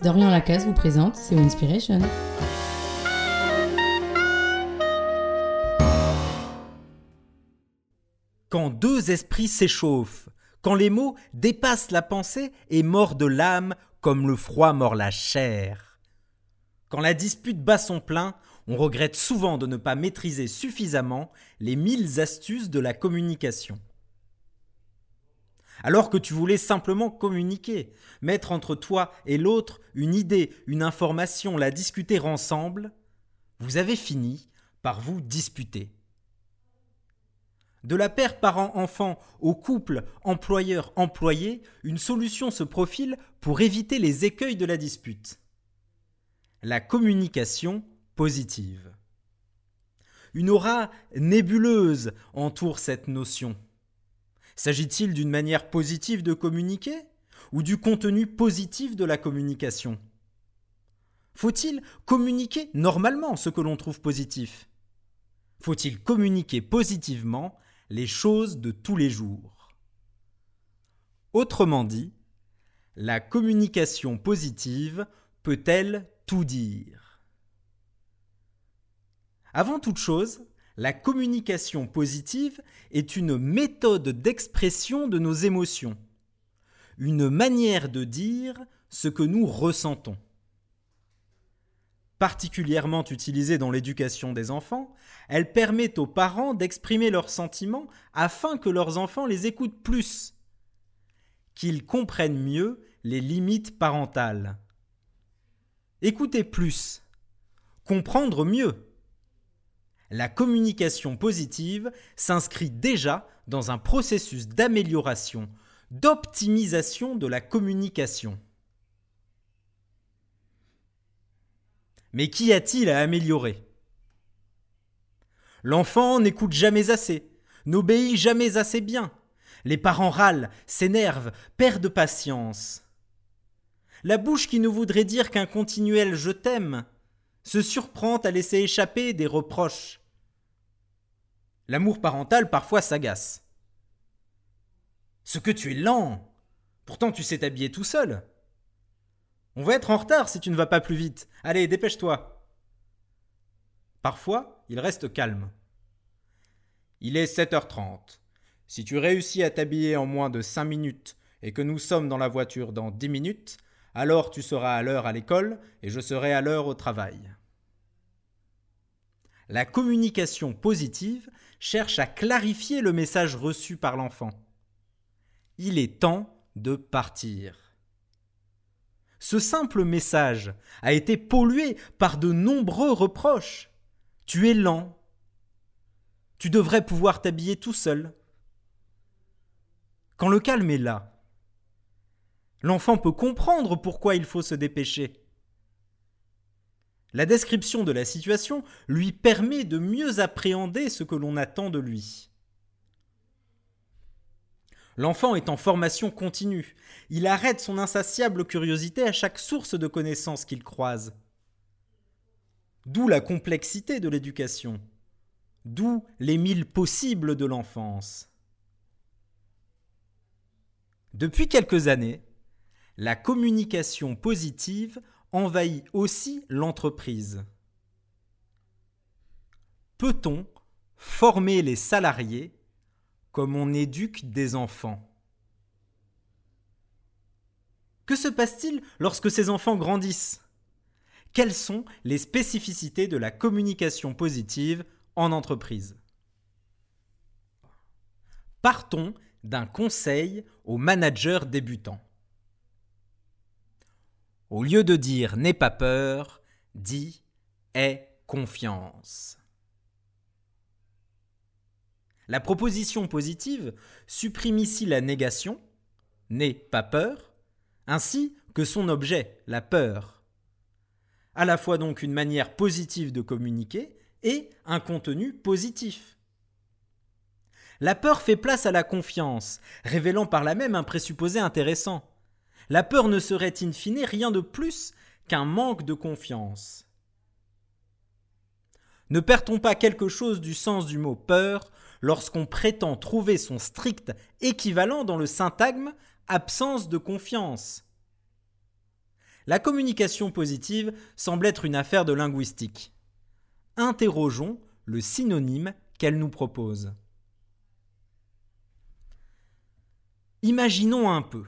Dorian Lacasse vous présente C'est Inspiration. Quand deux esprits s'échauffent, quand les mots dépassent la pensée et mordent l'âme comme le froid mord la chair. Quand la dispute bat son plein, on regrette souvent de ne pas maîtriser suffisamment les mille astuces de la communication alors que tu voulais simplement communiquer, mettre entre toi et l'autre une idée, une information, la discuter ensemble, vous avez fini par vous disputer. De la paire parent-enfant au couple employeur-employé, une solution se profile pour éviter les écueils de la dispute. La communication positive. Une aura nébuleuse entoure cette notion. S'agit-il d'une manière positive de communiquer ou du contenu positif de la communication? Faut-il communiquer normalement ce que l'on trouve positif? Faut-il communiquer positivement les choses de tous les jours? Autrement dit, la communication positive peut-elle tout dire? Avant toute chose, la communication positive est une méthode d'expression de nos émotions, une manière de dire ce que nous ressentons. Particulièrement utilisée dans l'éducation des enfants, elle permet aux parents d'exprimer leurs sentiments afin que leurs enfants les écoutent plus, qu'ils comprennent mieux les limites parentales. Écouter plus, comprendre mieux la communication positive s'inscrit déjà dans un processus d'amélioration, d'optimisation de la communication. Mais qu'y a-t-il à améliorer? L'enfant n'écoute jamais assez, n'obéit jamais assez bien. Les parents râlent, s'énervent, perdent patience. La bouche qui ne voudrait dire qu'un continuel je t'aime se surprend à laisser échapper des reproches. L'amour parental parfois s'agace. Ce que tu es lent. Pourtant tu sais t'habiller tout seul. On va être en retard si tu ne vas pas plus vite. Allez, dépêche-toi. Parfois, il reste calme. Il est 7h30. Si tu réussis à t'habiller en moins de 5 minutes et que nous sommes dans la voiture dans 10 minutes, alors tu seras à l'heure à l'école et je serai à l'heure au travail. La communication positive cherche à clarifier le message reçu par l'enfant. Il est temps de partir. Ce simple message a été pollué par de nombreux reproches. Tu es lent. Tu devrais pouvoir t'habiller tout seul. Quand le calme est là, l'enfant peut comprendre pourquoi il faut se dépêcher. La description de la situation lui permet de mieux appréhender ce que l'on attend de lui. L'enfant est en formation continue. Il arrête son insatiable curiosité à chaque source de connaissances qu'il croise. D'où la complexité de l'éducation. D'où les mille possibles de l'enfance. Depuis quelques années, la communication positive envahit aussi l'entreprise. Peut-on former les salariés comme on éduque des enfants? Que se passe-t-il lorsque ces enfants grandissent? Quelles sont les spécificités de la communication positive en entreprise? Partons d'un conseil aux managers débutants. Au lieu de dire n'aie pas peur, dis aie confiance. La proposition positive supprime ici la négation, n'aie pas peur, ainsi que son objet, la peur. À la fois donc une manière positive de communiquer et un contenu positif. La peur fait place à la confiance, révélant par là même un présupposé intéressant. La peur ne serait in fine rien de plus qu'un manque de confiance. Ne perd-on pas quelque chose du sens du mot peur lorsqu'on prétend trouver son strict équivalent dans le syntagme absence de confiance La communication positive semble être une affaire de linguistique. Interrogeons le synonyme qu'elle nous propose. Imaginons un peu.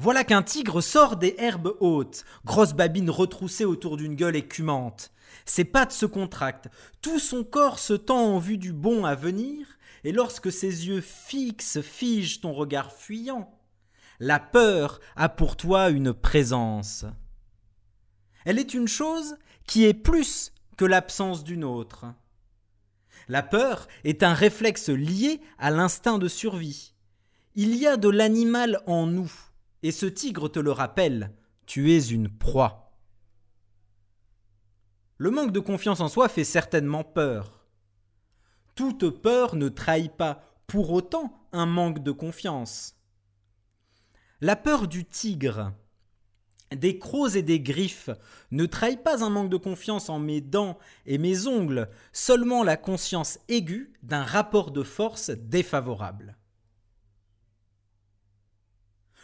Voilà qu'un tigre sort des herbes hautes, grosse babine retroussée autour d'une gueule écumante. Ses pattes se contractent, tout son corps se tend en vue du bon à venir, et lorsque ses yeux fixes figent ton regard fuyant, la peur a pour toi une présence. Elle est une chose qui est plus que l'absence d'une autre. La peur est un réflexe lié à l'instinct de survie. Il y a de l'animal en nous, et ce tigre te le rappelle, tu es une proie. Le manque de confiance en soi fait certainement peur. Toute peur ne trahit pas pour autant un manque de confiance. La peur du tigre, des crocs et des griffes ne trahit pas un manque de confiance en mes dents et mes ongles, seulement la conscience aiguë d'un rapport de force défavorable.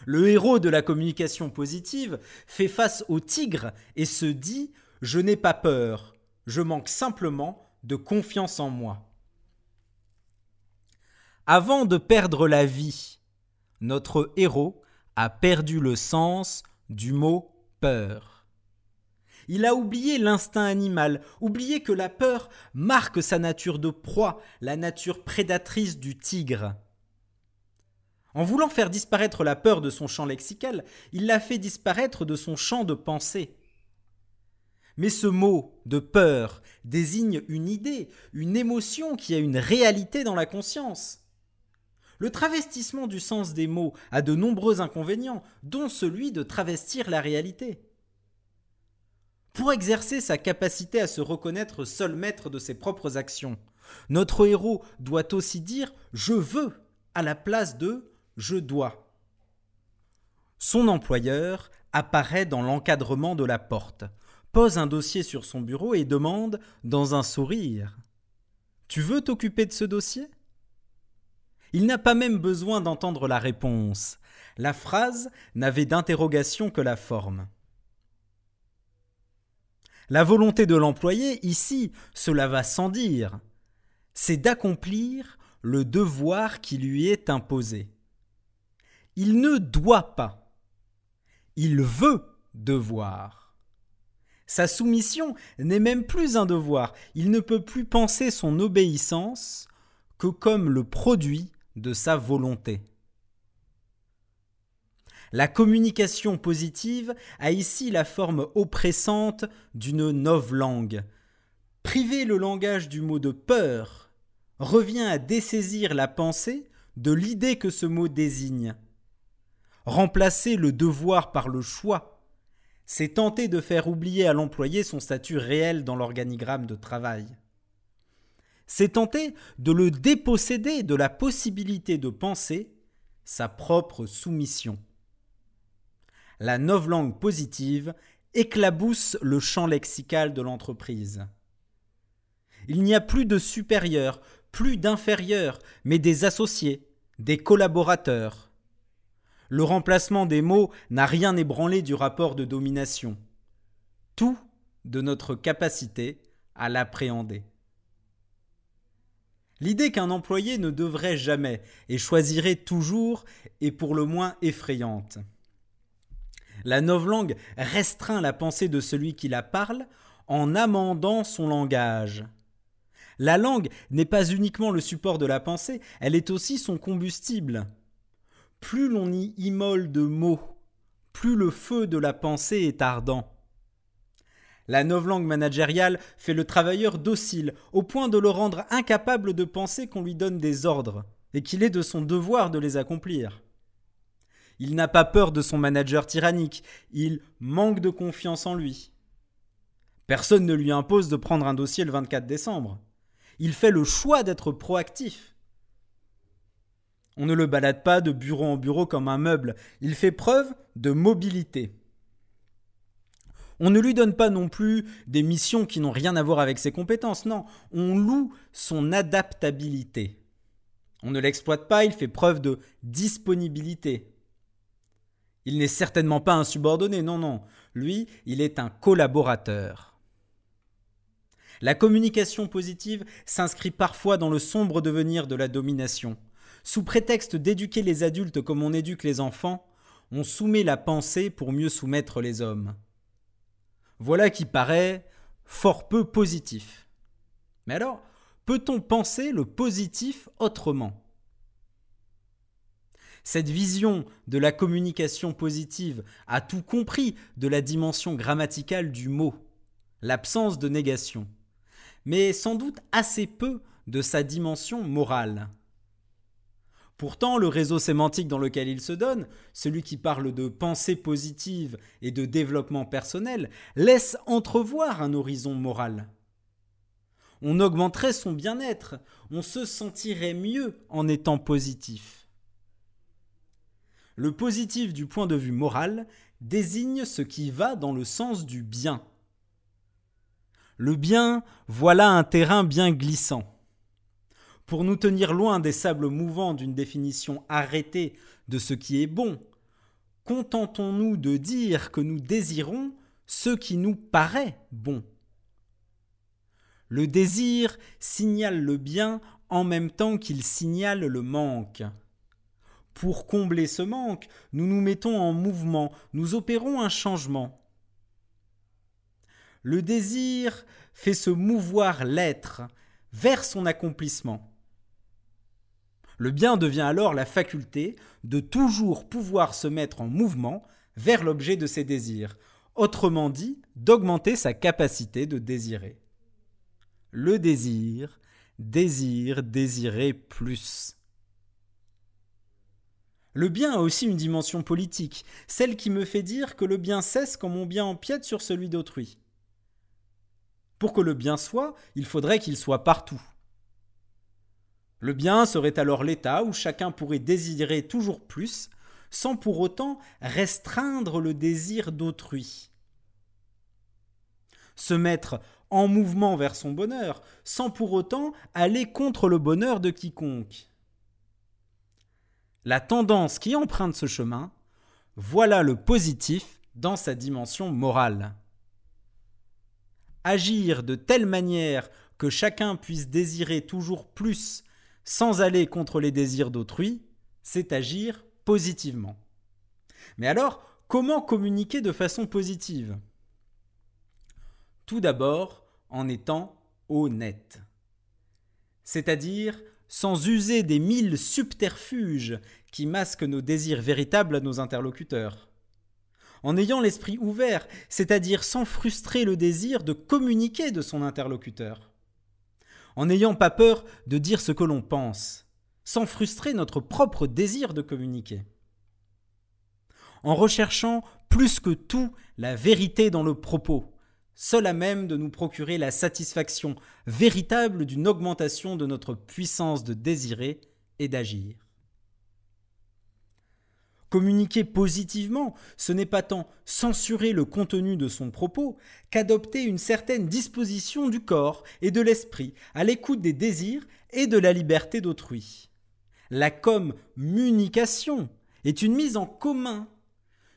Le héros de la communication positive fait face au tigre et se dit Je n'ai pas peur, je manque simplement de confiance en moi. Avant de perdre la vie, notre héros a perdu le sens du mot peur. Il a oublié l'instinct animal, oublié que la peur marque sa nature de proie, la nature prédatrice du tigre. En voulant faire disparaître la peur de son champ lexical, il l'a fait disparaître de son champ de pensée. Mais ce mot de peur désigne une idée, une émotion qui a une réalité dans la conscience. Le travestissement du sens des mots a de nombreux inconvénients, dont celui de travestir la réalité. Pour exercer sa capacité à se reconnaître seul maître de ses propres actions, notre héros doit aussi dire je veux à la place de je dois. Son employeur apparaît dans l'encadrement de la porte, pose un dossier sur son bureau et demande, dans un sourire Tu veux t'occuper de ce dossier? Il n'a pas même besoin d'entendre la réponse. La phrase n'avait d'interrogation que la forme. La volonté de l'employé, ici, cela va sans dire, c'est d'accomplir le devoir qui lui est imposé. Il ne doit pas. Il veut devoir. Sa soumission n'est même plus un devoir. Il ne peut plus penser son obéissance que comme le produit de sa volonté. La communication positive a ici la forme oppressante d'une langue. Priver le langage du mot de peur revient à dessaisir la pensée de l'idée que ce mot désigne. Remplacer le devoir par le choix, c'est tenter de faire oublier à l'employé son statut réel dans l'organigramme de travail. C'est tenter de le déposséder de la possibilité de penser sa propre soumission. La langue positive éclabousse le champ lexical de l'entreprise. Il n'y a plus de supérieurs, plus d'inférieurs, mais des associés, des collaborateurs, le remplacement des mots n'a rien ébranlé du rapport de domination. Tout de notre capacité à l'appréhender. L'idée qu'un employé ne devrait jamais et choisirait toujours est pour le moins effrayante. La novlangue restreint la pensée de celui qui la parle en amendant son langage. La langue n'est pas uniquement le support de la pensée, elle est aussi son combustible plus l'on y immole de mots, plus le feu de la pensée est ardent. La novlangue managériale fait le travailleur docile, au point de le rendre incapable de penser qu'on lui donne des ordres, et qu'il est de son devoir de les accomplir. Il n'a pas peur de son manager tyrannique, il manque de confiance en lui. Personne ne lui impose de prendre un dossier le 24 décembre. Il fait le choix d'être proactif. On ne le balade pas de bureau en bureau comme un meuble, il fait preuve de mobilité. On ne lui donne pas non plus des missions qui n'ont rien à voir avec ses compétences, non, on loue son adaptabilité. On ne l'exploite pas, il fait preuve de disponibilité. Il n'est certainement pas un subordonné, non, non. Lui, il est un collaborateur. La communication positive s'inscrit parfois dans le sombre devenir de la domination. Sous prétexte d'éduquer les adultes comme on éduque les enfants, on soumet la pensée pour mieux soumettre les hommes. Voilà qui paraît fort peu positif. Mais alors, peut-on penser le positif autrement? Cette vision de la communication positive a tout compris de la dimension grammaticale du mot, l'absence de négation, mais sans doute assez peu de sa dimension morale. Pourtant, le réseau sémantique dans lequel il se donne, celui qui parle de pensée positive et de développement personnel, laisse entrevoir un horizon moral. On augmenterait son bien-être, on se sentirait mieux en étant positif. Le positif du point de vue moral désigne ce qui va dans le sens du bien. Le bien, voilà un terrain bien glissant. Pour nous tenir loin des sables mouvants d'une définition arrêtée de ce qui est bon, contentons-nous de dire que nous désirons ce qui nous paraît bon. Le désir signale le bien en même temps qu'il signale le manque. Pour combler ce manque, nous nous mettons en mouvement, nous opérons un changement. Le désir fait se mouvoir l'être vers son accomplissement. Le bien devient alors la faculté de toujours pouvoir se mettre en mouvement vers l'objet de ses désirs, autrement dit, d'augmenter sa capacité de désirer. Le désir, désir, désirer plus. Le bien a aussi une dimension politique, celle qui me fait dire que le bien cesse quand mon bien empiète sur celui d'autrui. Pour que le bien soit, il faudrait qu'il soit partout. Le bien serait alors l'état où chacun pourrait désirer toujours plus, sans pour autant restreindre le désir d'autrui. Se mettre en mouvement vers son bonheur, sans pour autant aller contre le bonheur de quiconque la tendance qui emprunte ce chemin, voilà le positif dans sa dimension morale. Agir de telle manière que chacun puisse désirer toujours plus sans aller contre les désirs d'autrui, c'est agir positivement. Mais alors, comment communiquer de façon positive? Tout d'abord en étant honnête. C'est-à-dire sans user des mille subterfuges qui masquent nos désirs véritables à nos interlocuteurs. En ayant l'esprit ouvert, c'est-à-dire sans frustrer le désir de communiquer de son interlocuteur. En n'ayant pas peur de dire ce que l'on pense, sans frustrer notre propre désir de communiquer. En recherchant plus que tout la vérité dans le propos, seul à même de nous procurer la satisfaction véritable d'une augmentation de notre puissance de désirer et d'agir. Communiquer positivement, ce n'est pas tant censurer le contenu de son propos qu'adopter une certaine disposition du corps et de l'esprit à l'écoute des désirs et de la liberté d'autrui. La communication est une mise en commun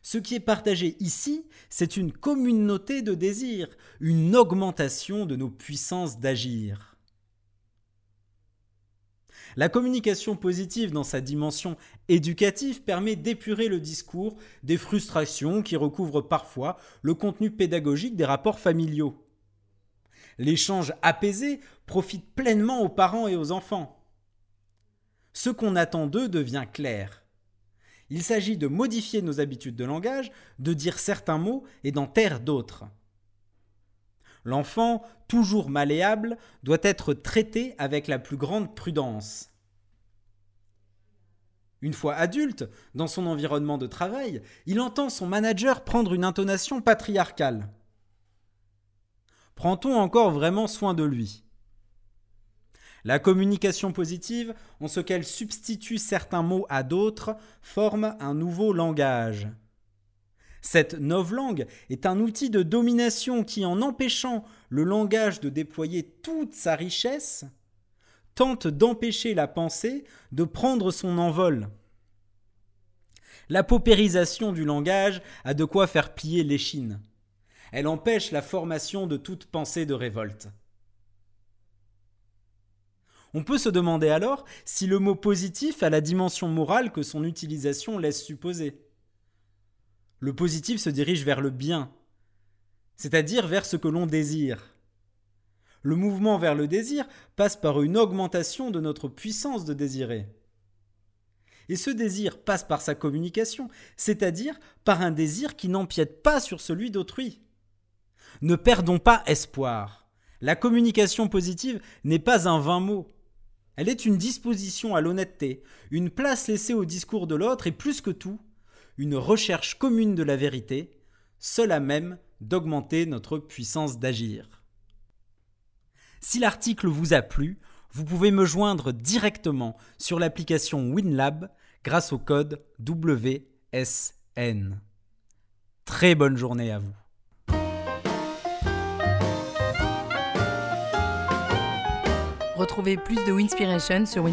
ce qui est partagé ici, c'est une communauté de désirs, une augmentation de nos puissances d'agir. La communication positive dans sa dimension éducative permet d'épurer le discours des frustrations qui recouvrent parfois le contenu pédagogique des rapports familiaux. L'échange apaisé profite pleinement aux parents et aux enfants. Ce qu'on attend d'eux devient clair. Il s'agit de modifier nos habitudes de langage, de dire certains mots et d'en taire d'autres. L'enfant, toujours malléable, doit être traité avec la plus grande prudence. Une fois adulte, dans son environnement de travail, il entend son manager prendre une intonation patriarcale. Prend-on encore vraiment soin de lui? La communication positive, en ce qu'elle substitue certains mots à d'autres, forme un nouveau langage. Cette langue est un outil de domination qui, en empêchant le langage de déployer toute sa richesse, tente d'empêcher la pensée de prendre son envol. La paupérisation du langage a de quoi faire plier l'échine. Elle empêche la formation de toute pensée de révolte. On peut se demander alors si le mot positif a la dimension morale que son utilisation laisse supposer. Le positif se dirige vers le bien, c'est-à-dire vers ce que l'on désire. Le mouvement vers le désir passe par une augmentation de notre puissance de désirer. Et ce désir passe par sa communication, c'est-à-dire par un désir qui n'empiète pas sur celui d'autrui. Ne perdons pas espoir. La communication positive n'est pas un vain mot. Elle est une disposition à l'honnêteté, une place laissée au discours de l'autre et plus que tout, une recherche commune de la vérité, seule à même d'augmenter notre puissance d'agir. Si l'article vous a plu, vous pouvez me joindre directement sur l'application WinLab grâce au code WSN. Très bonne journée à vous. Retrouvez plus de Winspiration sur.